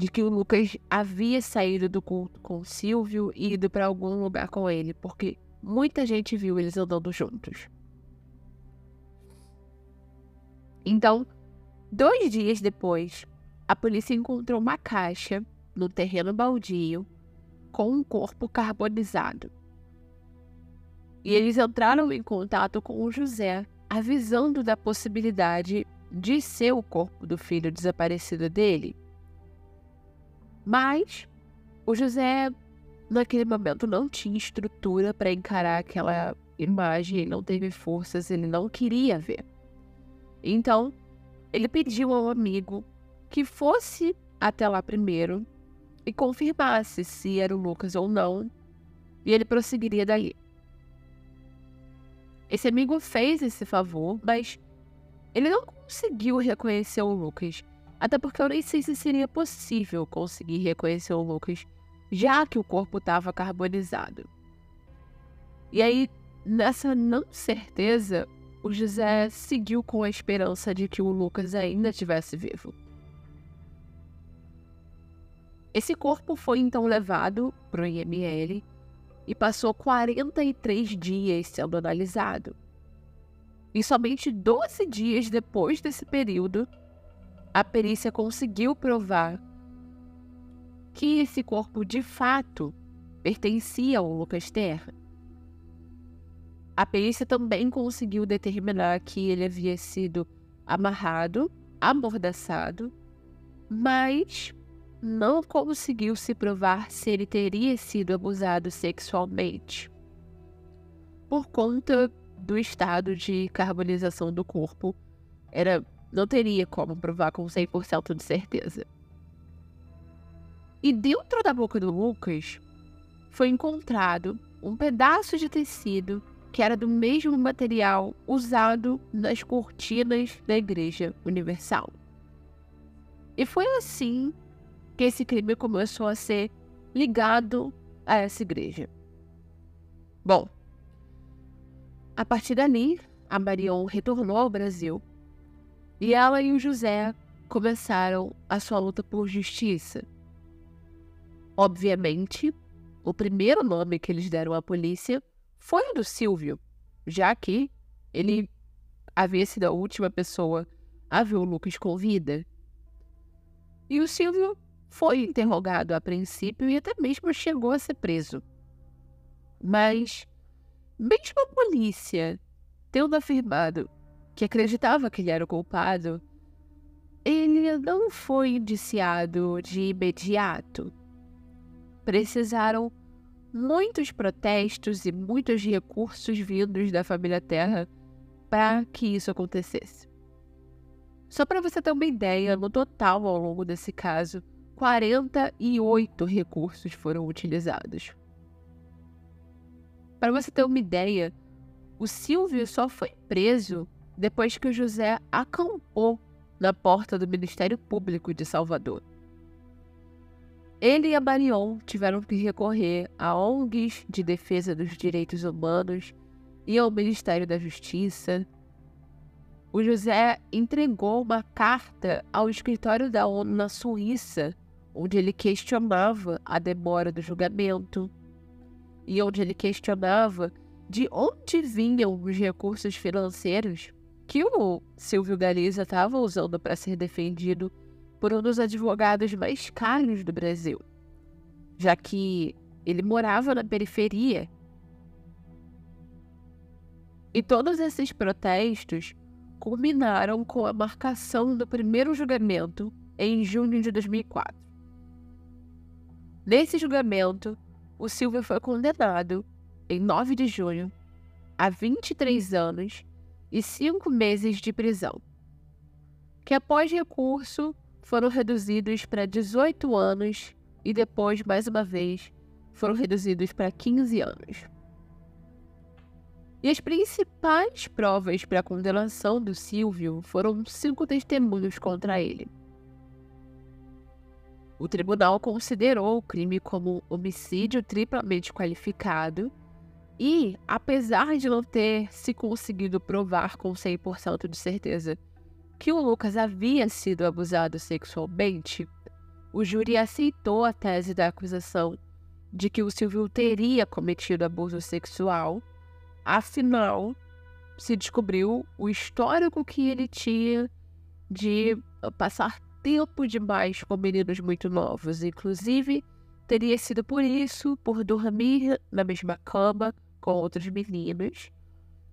de que o Lucas havia saído do culto com o Silvio e ido para algum lugar com ele, porque muita gente viu eles andando juntos. Então, dois dias depois, a polícia encontrou uma caixa no terreno baldio com um corpo carbonizado. E eles entraram em contato com o José, avisando da possibilidade de ser o corpo do filho desaparecido dele. Mas o José, naquele momento, não tinha estrutura para encarar aquela imagem, ele não teve forças, ele não queria ver. Então, ele pediu ao amigo que fosse até lá primeiro e confirmasse se era o Lucas ou não, e ele prosseguiria dali. Esse amigo fez esse favor, mas ele não conseguiu reconhecer o Lucas. Até porque eu nem sei se seria possível conseguir reconhecer o Lucas, já que o corpo estava carbonizado. E aí, nessa não certeza, o José seguiu com a esperança de que o Lucas ainda estivesse vivo. Esse corpo foi então levado para o IML e passou 43 dias sendo analisado. E somente 12 dias depois desse período, a perícia conseguiu provar que esse corpo de fato pertencia ao Lucas Terra. A perícia também conseguiu determinar que ele havia sido amarrado, amordaçado, mas não conseguiu se provar se ele teria sido abusado sexualmente. Por conta do estado de carbonização do corpo, era não teria como provar com 100% de certeza. E dentro da boca do Lucas foi encontrado um pedaço de tecido que era do mesmo material usado nas cortinas da Igreja Universal. E foi assim que esse crime começou a ser ligado a essa igreja. Bom, a partir dali, a Marion retornou ao Brasil e ela e o José começaram a sua luta por justiça. Obviamente, o primeiro nome que eles deram à polícia foi o do Silvio, já que ele havia sido a última pessoa a ver o Lucas com vida. E o Silvio foi interrogado a princípio e até mesmo chegou a ser preso. Mas, mesmo a polícia tendo afirmado que acreditava que ele era o culpado, ele não foi indiciado de imediato. Precisaram muitos protestos e muitos recursos vindos da família Terra para que isso acontecesse. Só para você ter uma ideia, no total ao longo desse caso, 48 recursos foram utilizados. Para você ter uma ideia, o Silvio só foi preso depois que o José acampou na porta do Ministério Público de Salvador. Ele e a Marion tiveram que recorrer a ONGs de defesa dos direitos humanos e ao Ministério da Justiça. O José entregou uma carta ao escritório da ONU na Suíça onde ele questionava a demora do julgamento e onde ele questionava de onde vinham os recursos financeiros que o Silvio Galiza estava usando para ser defendido por um dos advogados mais caros do Brasil, já que ele morava na periferia. E todos esses protestos culminaram com a marcação do primeiro julgamento em junho de 2004. Nesse julgamento, o Silvio foi condenado, em 9 de junho, a 23 anos e 5 meses de prisão, que após recurso foram reduzidos para 18 anos e depois, mais uma vez, foram reduzidos para 15 anos. E as principais provas para a condenação do Silvio foram cinco testemunhos contra ele. O tribunal considerou o crime como homicídio triplamente qualificado e, apesar de não ter se conseguido provar com 100% de certeza que o Lucas havia sido abusado sexualmente, o júri aceitou a tese da acusação de que o Silvio teria cometido abuso sexual, afinal, se descobriu o histórico que ele tinha de passar tempo demais com meninos muito novos. Inclusive, teria sido por isso, por dormir na mesma cama com outros meninos,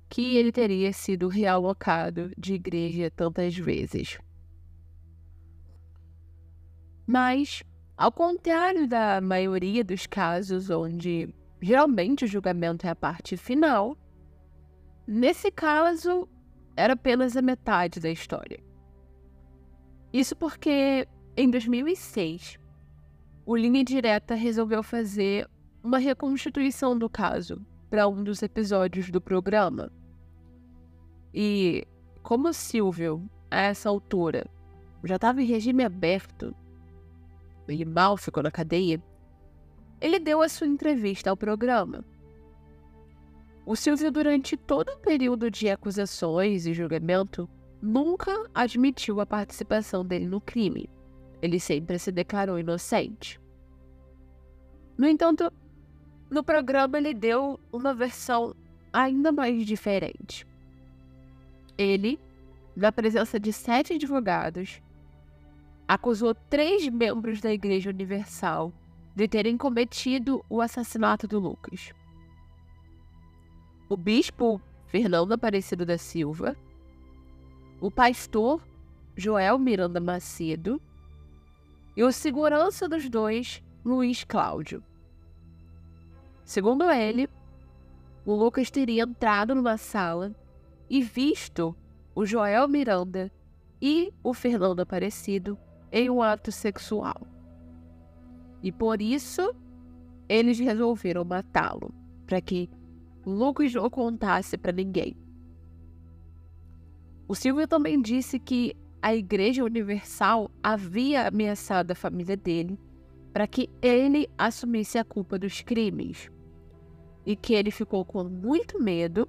que ele teria sido realocado de igreja tantas vezes. Mas, ao contrário da maioria dos casos onde geralmente o julgamento é a parte final, nesse caso era apenas a metade da história. Isso porque, em 2006, o Linha Direta resolveu fazer uma reconstituição do caso para um dos episódios do programa. E como Silvio, a essa altura, já estava em regime aberto, ele mal ficou na cadeia, ele deu a sua entrevista ao programa. O Silvio, durante todo o período de acusações e julgamento, nunca admitiu a participação dele no crime. Ele sempre se declarou inocente. No entanto, no programa ele deu uma versão ainda mais diferente. Ele, na presença de sete advogados, acusou três membros da Igreja Universal de terem cometido o assassinato do Lucas. O bispo Fernando Aparecido da Silva, o pastor Joel Miranda Macedo e o segurança dos dois, Luiz Cláudio. Segundo ele, o Lucas teria entrado numa sala e visto o Joel Miranda e o Fernando Aparecido em um ato sexual. E por isso, eles resolveram matá-lo, para que Lucas não contasse para ninguém. O Silvio também disse que a Igreja Universal havia ameaçado a família dele para que ele assumisse a culpa dos crimes e que ele ficou com muito medo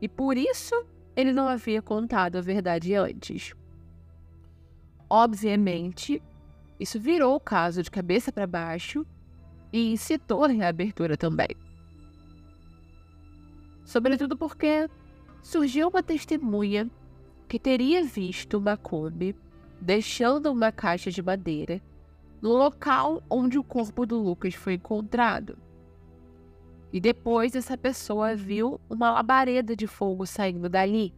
e por isso ele não havia contado a verdade antes. Obviamente, isso virou o caso de cabeça para baixo e incitou a reabertura também. Sobretudo porque surgiu uma testemunha que teria visto Macomb deixando uma caixa de madeira no local onde o corpo do Lucas foi encontrado. E depois essa pessoa viu uma labareda de fogo saindo dali.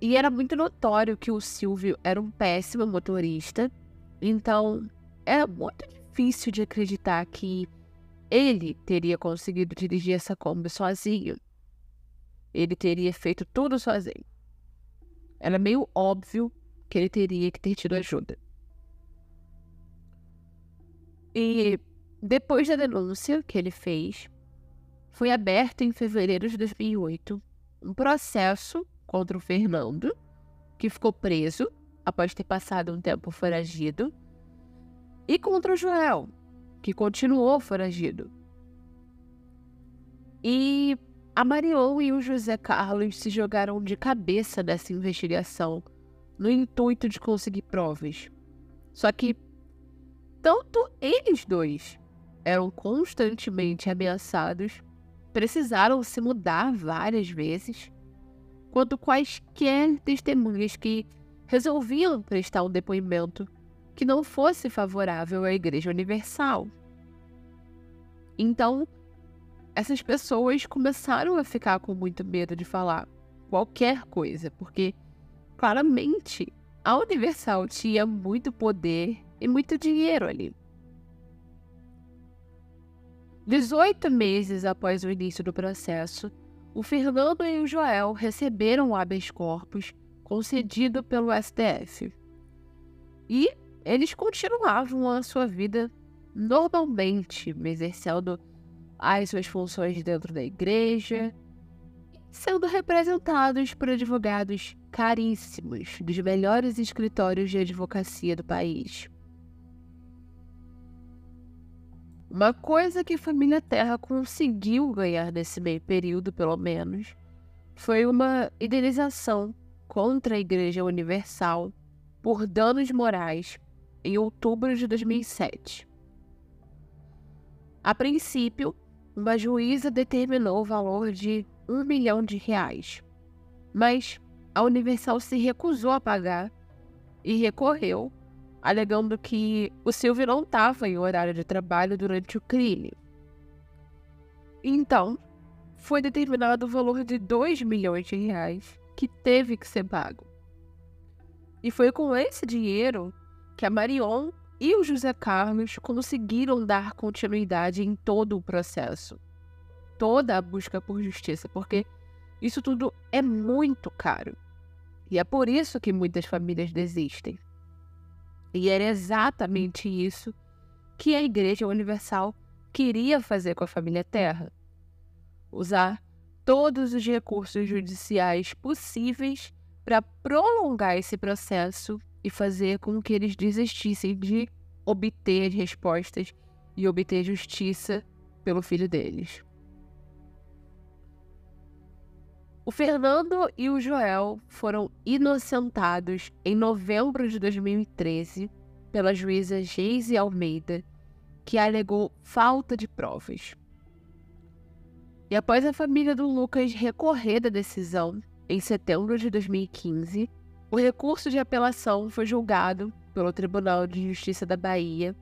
E era muito notório que o Silvio era um péssimo motorista, então era muito difícil de acreditar que ele teria conseguido dirigir essa Kombi sozinho ele teria feito tudo sozinho. Era meio óbvio que ele teria que ter tido ajuda. E depois da denúncia que ele fez, foi aberto em fevereiro de 2008 um processo contra o Fernando, que ficou preso após ter passado um tempo foragido, e contra o Joel, que continuou foragido. E a Marion e o José Carlos se jogaram de cabeça nessa investigação, no intuito de conseguir provas. Só que tanto eles dois eram constantemente ameaçados, precisaram se mudar várias vezes, quanto quaisquer testemunhas que resolviam prestar um depoimento que não fosse favorável à Igreja Universal. Então, essas pessoas começaram a ficar com muito medo de falar qualquer coisa, porque claramente a Universal tinha muito poder e muito dinheiro ali. 18 meses após o início do processo, o Fernando e o Joel receberam o habeas corpus concedido pelo STF. E eles continuavam a sua vida normalmente, exercendo as suas funções dentro da igreja, sendo representados por advogados caríssimos dos melhores escritórios de advocacia do país. Uma coisa que a família Terra conseguiu ganhar nesse meio período, pelo menos, foi uma indenização contra a Igreja Universal por danos morais em outubro de 2007. A princípio, uma juíza determinou o valor de um milhão de reais, mas a Universal se recusou a pagar e recorreu, alegando que o Silvio não estava em horário de trabalho durante o crime. Então, foi determinado o valor de 2 milhões de reais que teve que ser pago. E foi com esse dinheiro que a Marion e o José Carlos conseguiram dar continuidade em todo o processo. Toda a busca por justiça, porque isso tudo é muito caro. E é por isso que muitas famílias desistem. E era exatamente isso que a Igreja Universal queria fazer com a família Terra: usar todos os recursos judiciais possíveis para prolongar esse processo e fazer com que eles desistissem de obter as respostas e obter justiça pelo filho deles. O Fernando e o Joel foram inocentados em novembro de 2013 pela juíza Geise Almeida, que alegou falta de provas. E após a família do Lucas recorrer da decisão, em setembro de 2015, o recurso de apelação foi julgado pelo Tribunal de Justiça da Bahia,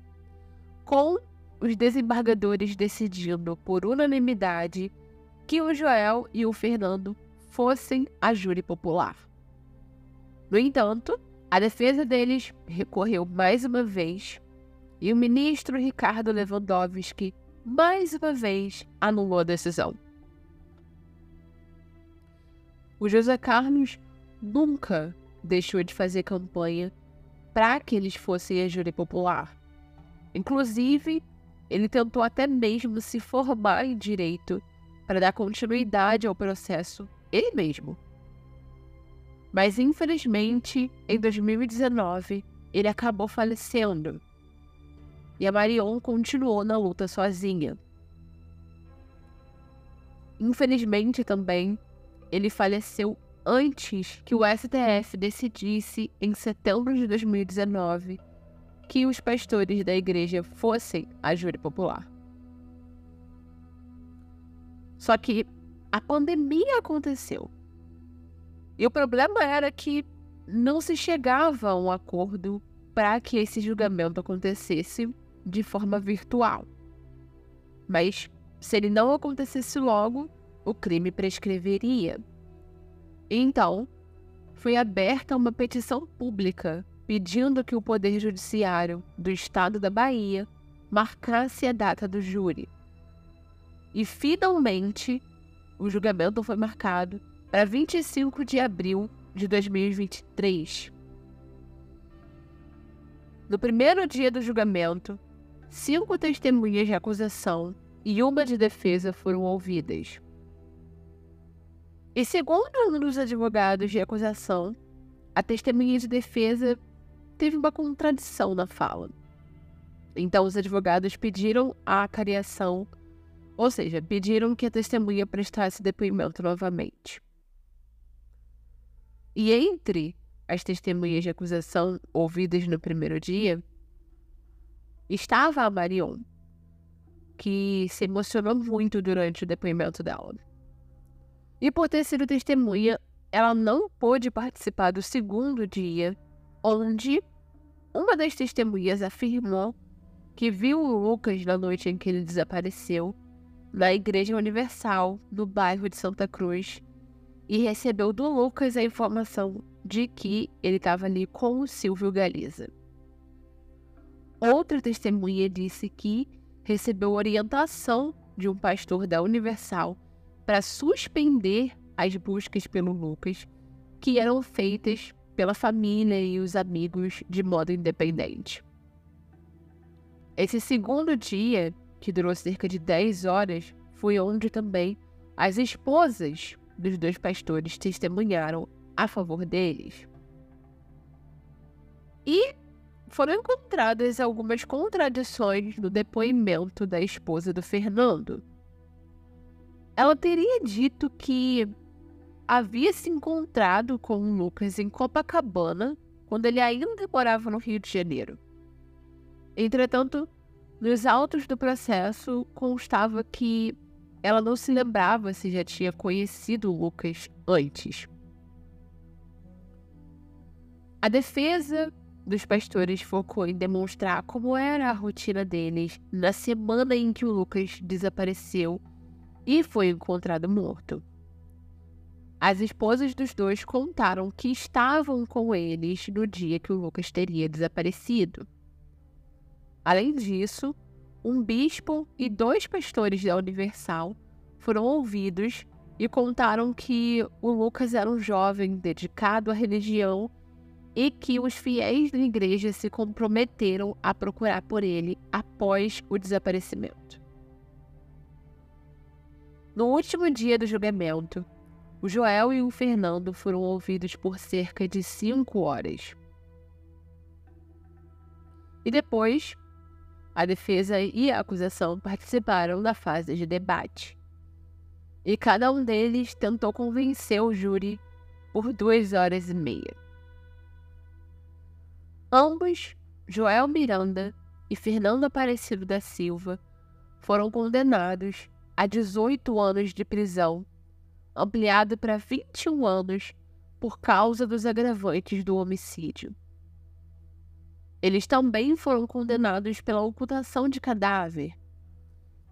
com os desembargadores decidindo por unanimidade que o Joel e o Fernando fossem a júri popular. No entanto, a defesa deles recorreu mais uma vez e o ministro Ricardo Lewandowski mais uma vez anulou a decisão. O José Carlos nunca deixou de fazer campanha para que eles fossem a júri popular. Inclusive, ele tentou até mesmo se formar em direito para dar continuidade ao processo ele mesmo. Mas infelizmente, em 2019, ele acabou falecendo. E a Marion continuou na luta sozinha. Infelizmente também, ele faleceu antes que o STF decidisse, em setembro de 2019, que os pastores da igreja fossem a júri popular. Só que a pandemia aconteceu. E o problema era que não se chegava a um acordo para que esse julgamento acontecesse de forma virtual. Mas se ele não acontecesse logo, o crime prescreveria. Então, foi aberta uma petição pública pedindo que o Poder Judiciário do Estado da Bahia marcasse a data do júri. E finalmente, o julgamento foi marcado para 25 de abril de 2023. No primeiro dia do julgamento, cinco testemunhas de acusação e uma de defesa foram ouvidas. E segundo um dos advogados de acusação, a testemunha de defesa teve uma contradição na fala. Então, os advogados pediram a cariação, ou seja, pediram que a testemunha prestasse depoimento novamente. E entre as testemunhas de acusação ouvidas no primeiro dia, estava a Marion, que se emocionou muito durante o depoimento dela. E por ter sido testemunha, ela não pôde participar do segundo dia, onde uma das testemunhas afirmou que viu o Lucas na noite em que ele desapareceu na Igreja Universal, no bairro de Santa Cruz, e recebeu do Lucas a informação de que ele estava ali com o Silvio Galiza. Outra testemunha disse que recebeu orientação de um pastor da Universal para suspender as buscas pelo Lucas, que eram feitas pela família e os amigos de modo independente. Esse segundo dia, que durou cerca de 10 horas, foi onde também as esposas dos dois pastores testemunharam a favor deles. E foram encontradas algumas contradições no depoimento da esposa do Fernando, ela teria dito que havia se encontrado com Lucas em Copacabana quando ele ainda morava no Rio de Janeiro. Entretanto, nos autos do processo constava que ela não se lembrava se já tinha conhecido Lucas antes. A defesa dos pastores focou em demonstrar como era a rotina deles na semana em que o Lucas desapareceu e foi encontrado morto. As esposas dos dois contaram que estavam com eles no dia que o Lucas teria desaparecido. Além disso, um bispo e dois pastores da Universal foram ouvidos e contaram que o Lucas era um jovem dedicado à religião e que os fiéis da igreja se comprometeram a procurar por ele após o desaparecimento. No último dia do julgamento, o Joel e o Fernando foram ouvidos por cerca de cinco horas. E depois, a defesa e a acusação participaram da fase de debate. E cada um deles tentou convencer o júri por duas horas e meia. Ambos, Joel Miranda e Fernando Aparecido da Silva, foram condenados a 18 anos de prisão, ampliado para 21 anos por causa dos agravantes do homicídio. Eles também foram condenados pela ocultação de cadáver.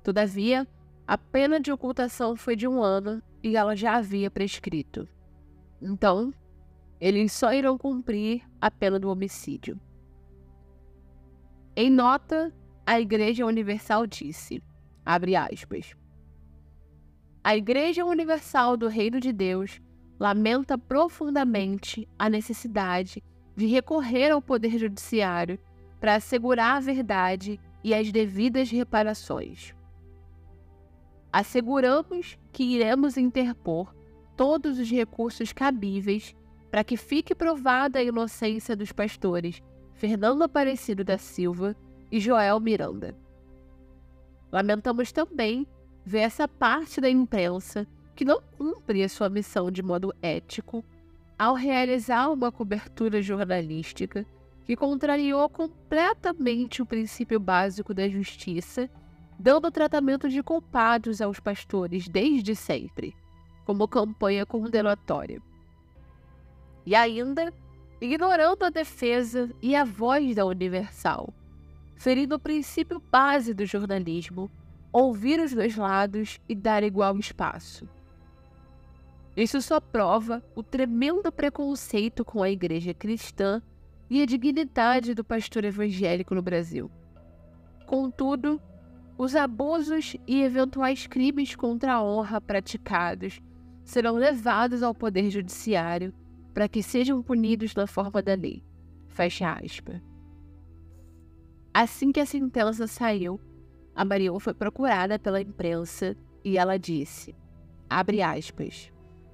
Todavia, a pena de ocultação foi de um ano e ela já havia prescrito. Então, eles só irão cumprir a pena do homicídio. Em nota, a Igreja Universal disse, abre aspas, a Igreja Universal do Reino de Deus lamenta profundamente a necessidade de recorrer ao Poder Judiciário para assegurar a verdade e as devidas reparações. Asseguramos que iremos interpor todos os recursos cabíveis para que fique provada a inocência dos pastores Fernando Aparecido da Silva e Joel Miranda. Lamentamos também ver essa parte da imprensa que não cumpre a sua missão de modo ético ao realizar uma cobertura jornalística que contrariou completamente o princípio básico da justiça, dando tratamento de culpados aos pastores desde sempre, como campanha condenatória e ainda ignorando a defesa e a voz da Universal, ferindo o princípio base do jornalismo, ouvir os dois lados e dar igual espaço. Isso só prova o tremendo preconceito com a igreja cristã e a dignidade do pastor evangélico no Brasil. Contudo, os abusos e eventuais crimes contra a honra praticados serão levados ao Poder Judiciário para que sejam punidos na forma da lei. Fecha aspas. Assim que a sentença saiu, a Marion foi procurada pela imprensa e ela disse, abre aspas,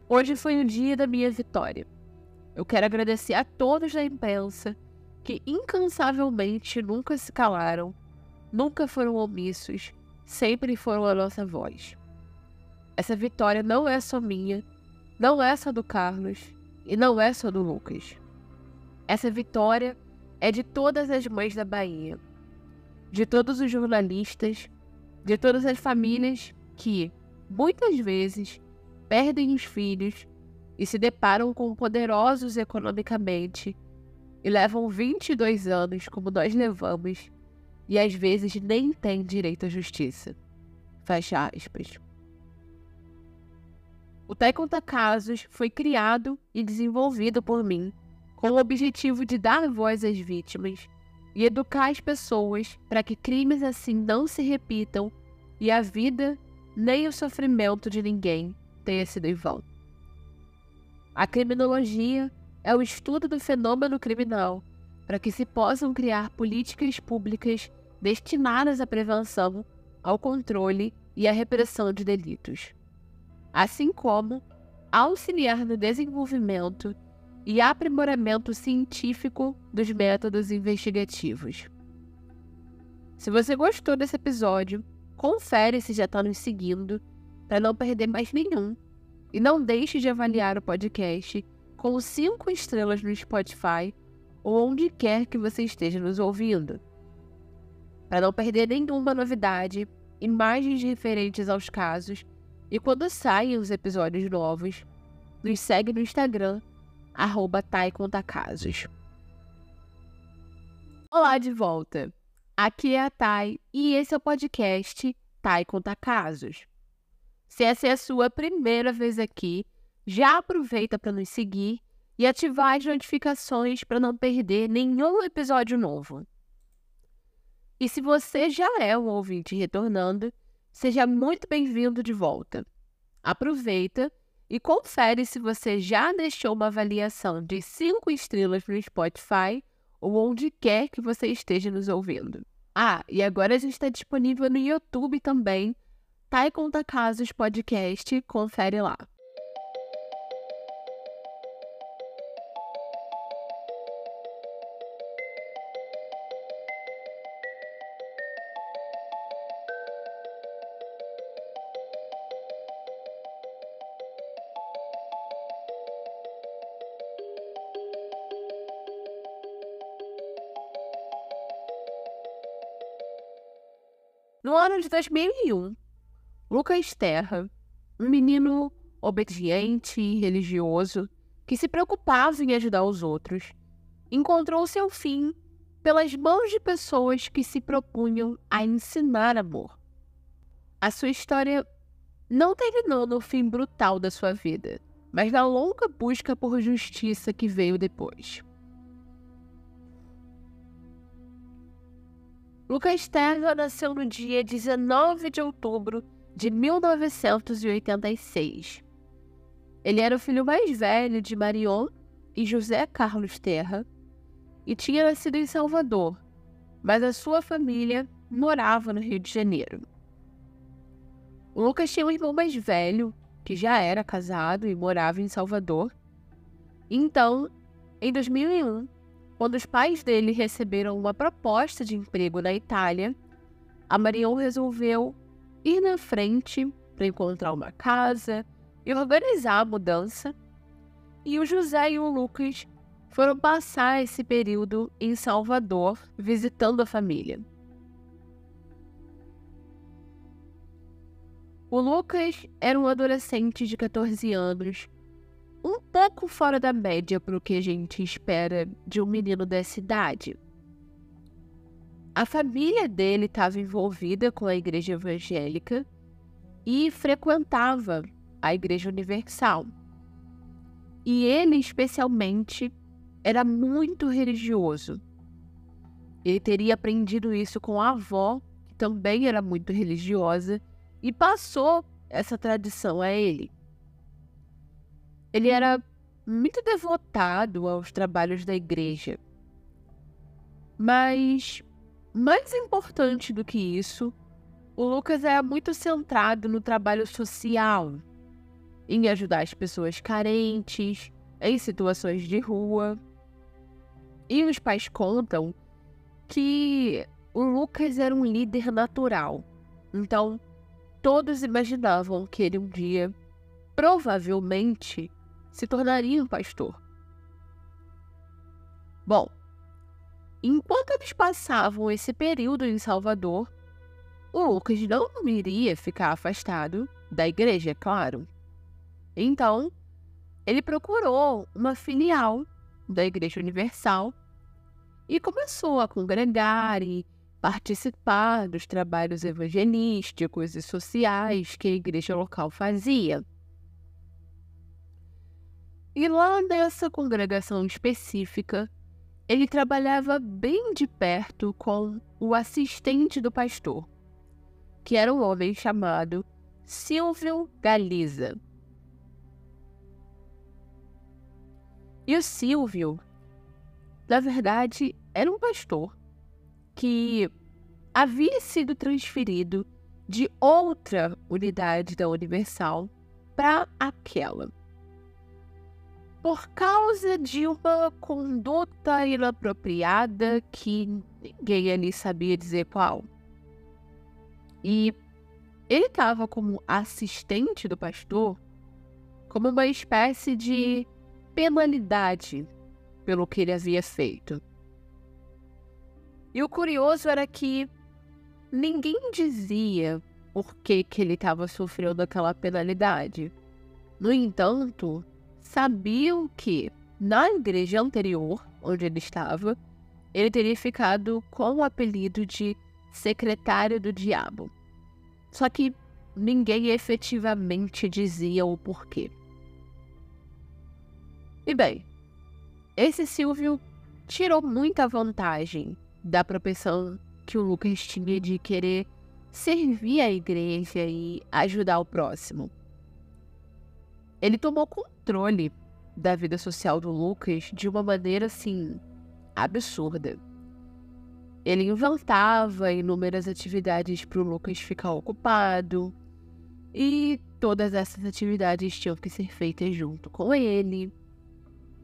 Hoje foi o dia da minha vitória. Eu quero agradecer a todos da imprensa que incansavelmente nunca se calaram, nunca foram omissos, sempre foram a nossa voz. Essa vitória não é só minha, não é só do Carlos, e não é só do Lucas. Essa vitória é de todas as mães da Bahia, de todos os jornalistas, de todas as famílias que, muitas vezes, perdem os filhos e se deparam com poderosos economicamente e levam 22 anos, como nós levamos, e às vezes nem têm direito à justiça. Fecha aspas. O Tai Conta Casos foi criado e desenvolvido por mim com o objetivo de dar voz às vítimas e educar as pessoas para que crimes assim não se repitam e a vida nem o sofrimento de ninguém tenha sido em vão. A criminologia é o estudo do fenômeno criminal para que se possam criar políticas públicas destinadas à prevenção, ao controle e à repressão de delitos assim como auxiliar no desenvolvimento e aprimoramento científico dos métodos investigativos. Se você gostou desse episódio, confere se já está nos seguindo para não perder mais nenhum. E não deixe de avaliar o podcast com cinco estrelas no Spotify ou onde quer que você esteja nos ouvindo. Para não perder nenhuma novidade, imagens referentes aos casos e quando saem os episódios novos, nos segue no Instagram, arroba TaiContaCasos. Olá de volta! Aqui é a Thay e esse é o podcast Thay Conta Casos. Se essa é a sua primeira vez aqui, já aproveita para nos seguir e ativar as notificações para não perder nenhum episódio novo. E se você já é um ouvinte retornando, seja muito bem-vindo de volta. Aproveita e confere se você já deixou uma avaliação de 5 estrelas no Spotify ou onde quer que você esteja nos ouvindo. Ah, e agora a gente está disponível no YouTube também. E Conta Casos Podcast, confere lá. No ano de 2001, Lucas Terra, um menino obediente e religioso que se preocupava em ajudar os outros, encontrou seu fim pelas mãos de pessoas que se propunham a ensinar amor. A sua história não terminou no fim brutal da sua vida, mas na longa busca por justiça que veio depois. Lucas Terra nasceu no dia 19 de outubro de 1986. Ele era o filho mais velho de Marion e José Carlos Terra e tinha nascido em Salvador, mas a sua família morava no Rio de Janeiro. O Lucas tinha um irmão mais velho, que já era casado e morava em Salvador. Então, em 2001, quando os pais dele receberam uma proposta de emprego na Itália, a Marion resolveu ir na frente para encontrar uma casa e organizar a mudança. E o José e o Lucas foram passar esse período em Salvador, visitando a família. O Lucas era um adolescente de 14 anos um pouco fora da média para o que a gente espera de um menino dessa idade. A família dele estava envolvida com a igreja evangélica e frequentava a igreja universal. E ele, especialmente, era muito religioso. Ele teria aprendido isso com a avó, que também era muito religiosa, e passou essa tradição a ele. Ele era muito devotado aos trabalhos da igreja. Mas, mais importante do que isso, o Lucas era muito centrado no trabalho social, em ajudar as pessoas carentes, em situações de rua. E os pais contam que o Lucas era um líder natural. Então, todos imaginavam que ele um dia, provavelmente, se tornaria um pastor. Bom, enquanto eles passavam esse período em Salvador, o Lucas não iria ficar afastado da igreja, é claro. Então, ele procurou uma filial da Igreja Universal e começou a congregar e participar dos trabalhos evangelísticos e sociais que a igreja local fazia. E lá nessa congregação específica, ele trabalhava bem de perto com o assistente do pastor, que era um homem chamado Silvio Galiza. E o Silvio, na verdade, era um pastor que havia sido transferido de outra unidade da Universal para aquela por causa de uma conduta inapropriada que ninguém ali sabia dizer qual. E ele estava como assistente do pastor como uma espécie de penalidade pelo que ele havia feito. E o curioso era que ninguém dizia por que, que ele estava sofrendo aquela penalidade. No entanto, sabiam que na igreja anterior, onde ele estava, ele teria ficado com o apelido de secretário do diabo. Só que ninguém efetivamente dizia o porquê. E bem, esse Silvio tirou muita vantagem da propensão que o Lucas tinha de querer servir a igreja e ajudar o próximo. Ele tomou controle da vida social do Lucas de uma maneira assim absurda. Ele inventava inúmeras atividades para o Lucas ficar ocupado, e todas essas atividades tinham que ser feitas junto com ele.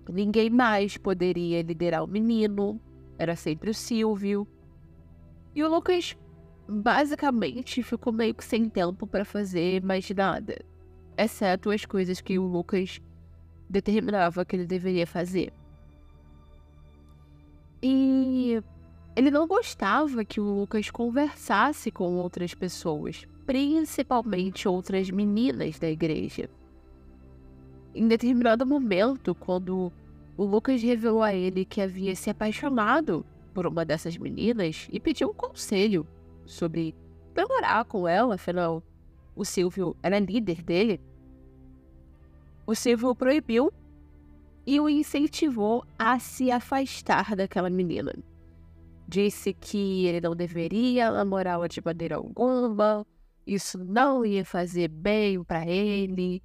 Ninguém mais poderia liderar o menino, era sempre o Silvio. E o Lucas basicamente ficou meio que sem tempo para fazer mais nada, exceto as coisas que o Lucas determinava que ele deveria fazer. E ele não gostava que o Lucas conversasse com outras pessoas, principalmente outras meninas da igreja. Em determinado momento, quando o Lucas revelou a ele que havia se apaixonado por uma dessas meninas e pediu um conselho sobre namorar com ela, afinal, o Silvio era líder dele, o Silvio proibiu e o incentivou a se afastar daquela menina. Disse que ele não deveria namorá-la de maneira alguma, isso não ia fazer bem para ele,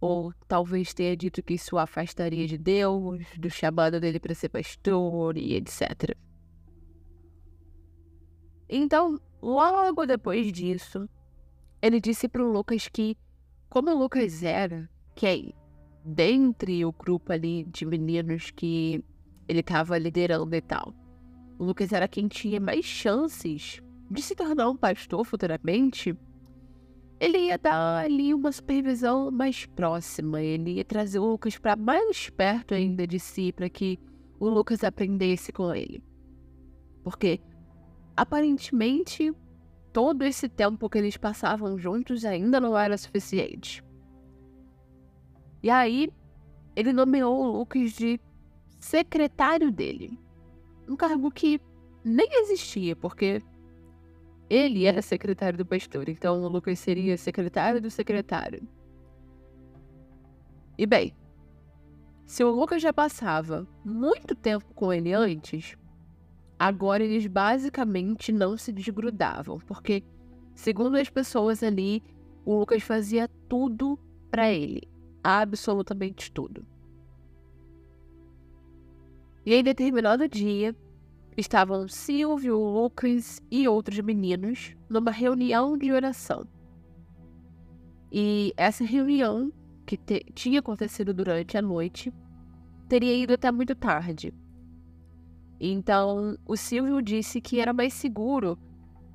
ou talvez tenha dito que isso o afastaria de Deus, do chamado dele para ser pastor e etc. Então, logo depois disso, ele disse para o Lucas que, como o Lucas era quem, dentre o grupo ali de meninos que ele estava liderando e tal, o Lucas era quem tinha mais chances de se tornar um pastor futuramente ele ia dar ali uma supervisão mais próxima, ele ia trazer o Lucas para mais perto ainda de si, para que o Lucas aprendesse com ele. Porque aparentemente todo esse tempo que eles passavam juntos ainda não era suficiente. E aí ele nomeou o Lucas de secretário dele. Um cargo que nem existia, porque ele era secretário do pastor, então o Lucas seria secretário do secretário. E bem, se o Lucas já passava muito tempo com ele antes, agora eles basicamente não se desgrudavam, porque, segundo as pessoas ali, o Lucas fazia tudo para ele, absolutamente tudo. E em determinado dia, estavam Silvio, Lucas e outros meninos numa reunião de oração. E essa reunião, que tinha acontecido durante a noite, teria ido até muito tarde. Então, o Silvio disse que era mais seguro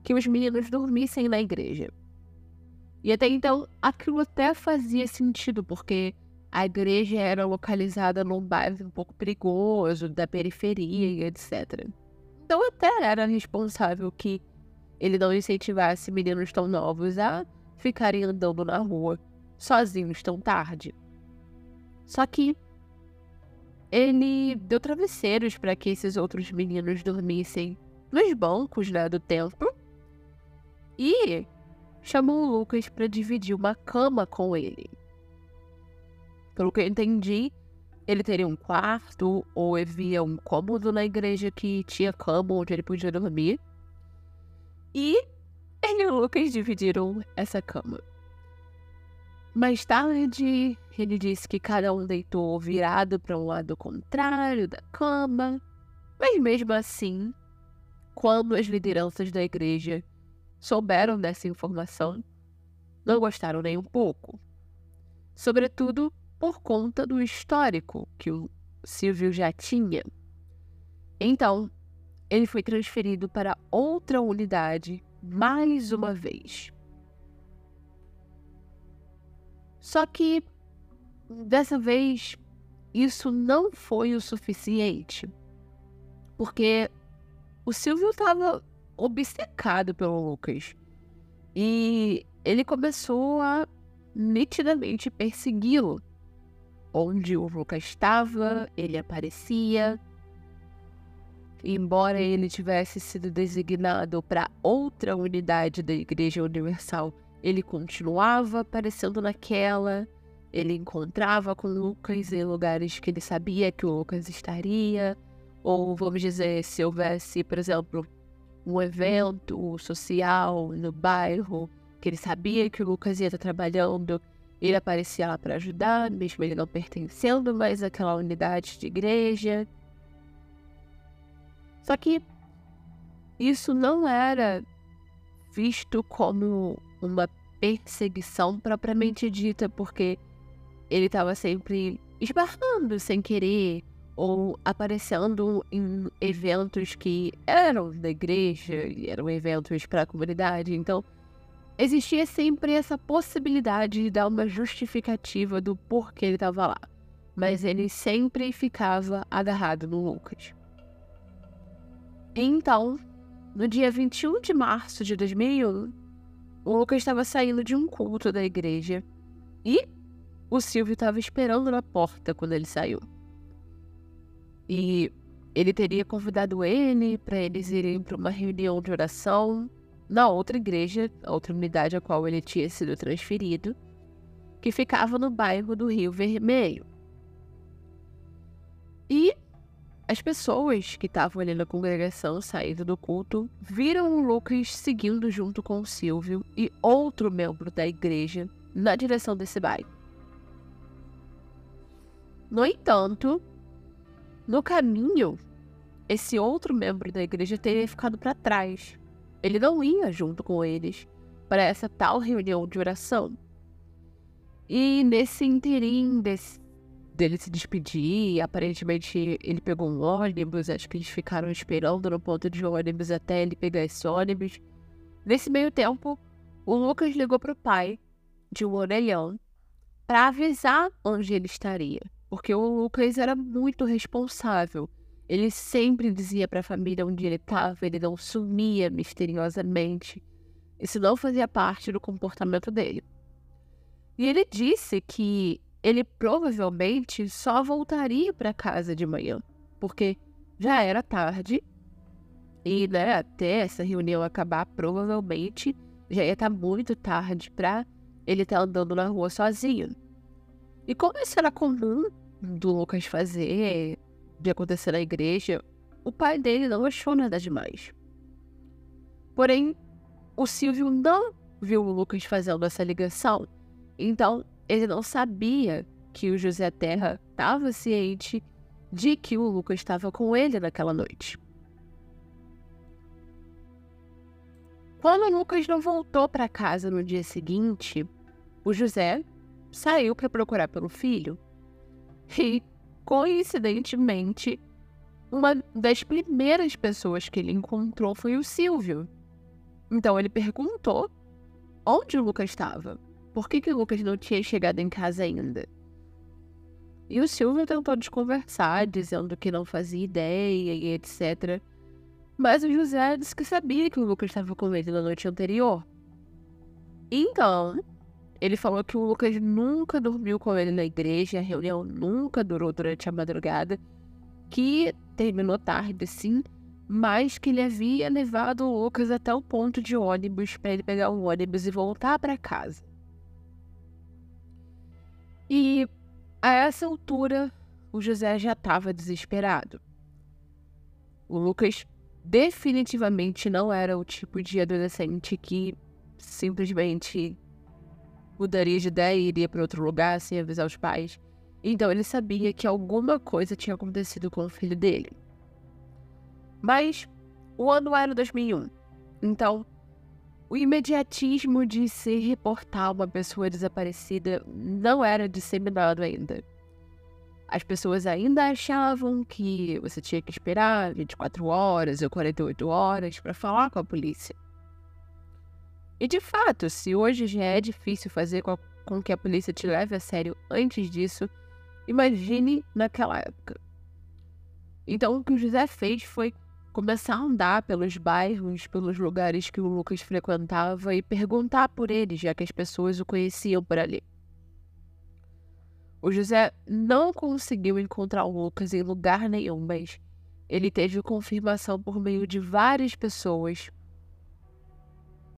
que os meninos dormissem na igreja. E até então, aquilo até fazia sentido, porque a igreja era localizada num bairro um pouco perigoso, da periferia e etc. Então até era responsável que ele não incentivasse meninos tão novos a ficarem andando na rua sozinhos tão tarde. Só que ele deu travesseiros para que esses outros meninos dormissem nos bancos né, do templo e chamou o Lucas para dividir uma cama com ele. Pelo que eu entendi, ele teria um quarto ou havia um cômodo na igreja que tinha cama onde ele podia dormir. E ele e o Lucas dividiram essa cama. Mais tarde, ele disse que cada um deitou virado para um lado contrário da cama. Mas mesmo assim, quando as lideranças da igreja souberam dessa informação, não gostaram nem um pouco. Sobretudo por conta do histórico que o Silvio já tinha. Então, ele foi transferido para outra unidade mais uma vez. Só que dessa vez isso não foi o suficiente, porque o Silvio estava obcecado pelo Lucas. E ele começou a nitidamente persegui-lo. Onde o Lucas estava, ele aparecia. Embora ele tivesse sido designado para outra unidade da Igreja Universal, ele continuava aparecendo naquela. Ele encontrava com Lucas em lugares que ele sabia que o Lucas estaria. Ou, vamos dizer, se houvesse, por exemplo, um evento social no bairro, que ele sabia que o Lucas ia estar trabalhando, ele aparecia lá para ajudar, mesmo ele não pertencendo mais àquela unidade de igreja. Só que isso não era visto como uma perseguição propriamente dita, porque ele estava sempre esbarrando sem querer ou aparecendo em eventos que eram da igreja, eram eventos para a comunidade. Então, existia sempre essa possibilidade de dar uma justificativa do porquê ele estava lá. Mas ele sempre ficava agarrado no Lucas. Então, no dia 21 de março de 2001, o Lucas estava saindo de um culto da igreja e o Silvio estava esperando na porta quando ele saiu. E ele teria convidado ele para eles irem para uma reunião de oração na outra igreja, a outra unidade a qual ele tinha sido transferido, que ficava no bairro do Rio Vermelho. E as pessoas que estavam ali na congregação saindo do culto viram o Lucas seguindo junto com o Silvio e outro membro da igreja na direção desse bairro. No entanto, no caminho, esse outro membro da igreja teria ficado para trás. Ele não ia junto com eles para essa tal reunião de oração. E nesse interim desse, dele se despedir, aparentemente ele pegou um ônibus, acho que eles ficaram esperando no ponto de ônibus até ele pegar esse ônibus. Nesse meio tempo, o Lucas ligou para o pai de um orelhão para avisar onde ele estaria porque o Lucas era muito responsável. Ele sempre dizia para a família onde ele estava, ele não sumia misteriosamente. Isso não fazia parte do comportamento dele. E ele disse que ele provavelmente só voltaria para casa de manhã, porque já era tarde e né, até essa reunião acabar, provavelmente já ia estar tá muito tarde para ele estar tá andando na rua sozinho. E como isso era comum do Lucas fazer, de acontecer na igreja, o pai dele não achou nada demais. Porém, o Silvio não viu o Lucas fazendo essa ligação, então ele não sabia que o José Terra estava ciente de que o Lucas estava com ele naquela noite. Quando o Lucas não voltou para casa no dia seguinte, o José saiu para procurar pelo filho e, coincidentemente, uma das primeiras pessoas que ele encontrou foi o Silvio. Então ele perguntou onde o Lucas estava. Por que, que o Lucas não tinha chegado em casa ainda? E o Silvio tentou desconversar, dizendo que não fazia ideia e etc. Mas o José disse que sabia que o Lucas estava com ele na noite anterior. Então, ele falou que o Lucas nunca dormiu com ele na igreja, a reunião nunca durou durante a madrugada, que terminou tarde, sim, mas que ele havia levado o Lucas até o ponto de ônibus para ele pegar um ônibus e voltar para casa. E a essa altura, o José já estava desesperado. O Lucas definitivamente não era o tipo de adolescente que simplesmente mudaria de ideia e iria para outro lugar sem avisar os pais. Então ele sabia que alguma coisa tinha acontecido com o filho dele. Mas o ano era 2001. Então, o imediatismo de se reportar uma pessoa desaparecida não era disseminado ainda. As pessoas ainda achavam que você tinha que esperar 24 horas ou 48 horas para falar com a polícia. E de fato, se hoje já é difícil fazer com, que a polícia te leve a sério antes disso, imagine naquela época. Então o que o José fez foi começar a andar pelos bairros, pelos lugares que o Lucas frequentava e perguntar por ele, já que as pessoas o conheciam por ali. O José não conseguiu encontrar o Lucas em lugar nenhum, mas ele teve confirmação por meio de várias pessoas